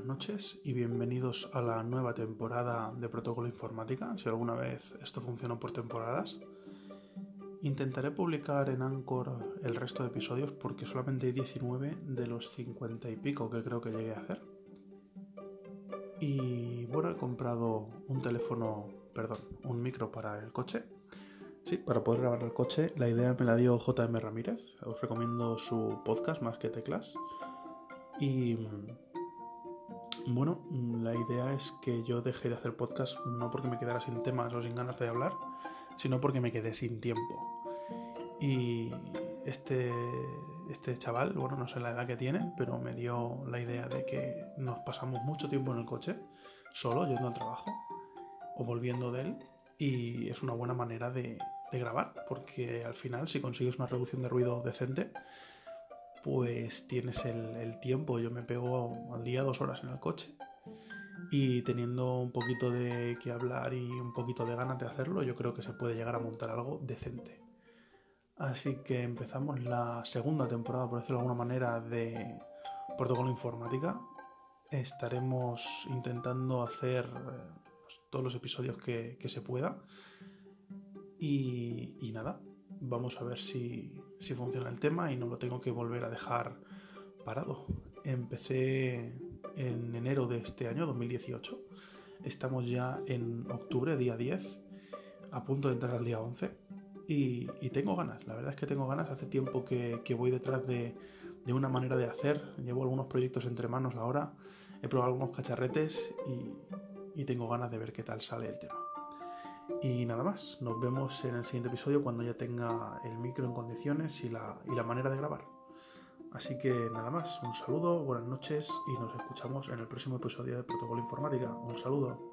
noches y bienvenidos a la nueva temporada de Protocolo Informática, si alguna vez esto funcionó por temporadas. Intentaré publicar en Anchor el resto de episodios porque solamente hay 19 de los 50 y pico que creo que llegué a hacer. Y bueno, he comprado un teléfono, perdón, un micro para el coche. Sí, para poder grabar el coche. La idea me la dio JM Ramírez. Os recomiendo su podcast más que teclas. Y bueno, la idea es que yo dejé de hacer podcast no porque me quedara sin temas o sin ganas de hablar, sino porque me quedé sin tiempo. Y este, este chaval, bueno, no sé la edad que tiene, pero me dio la idea de que nos pasamos mucho tiempo en el coche, solo yendo al trabajo o volviendo de él, y es una buena manera de, de grabar, porque al final, si consigues una reducción de ruido decente, pues tienes el, tiempo. Yo me pego al día dos horas en el coche y teniendo un poquito de que hablar y un poquito de ganas de hacerlo, yo creo que se puede llegar a montar algo decente. Así que empezamos la segunda temporada, por decirlo de alguna manera, de Protocolo Informática. Estaremos intentando hacer eh, pues, todos los episodios que, se pueda. y nada, vamos a ver si, funciona el tema y no lo tengo que volver a dejar parado. Empecé en enero de este año, 2018. Estamos ya en octubre, día 10, a punto de entrar al día 11. Y, tengo ganas, la verdad es que tengo ganas. Hace tiempo que, voy detrás de, una manera de hacer. Llevo algunos proyectos entre manos ahora. He probado algunos cacharretes y tengo ganas de ver qué tal sale el tema. Y nada más, nos vemos en el siguiente episodio cuando ya tenga el micro en condiciones y la, y la manera de grabar. Así que nada más, un saludo, buenas noches y nos escuchamos en el próximo episodio de Protocolo Informática. Un saludo.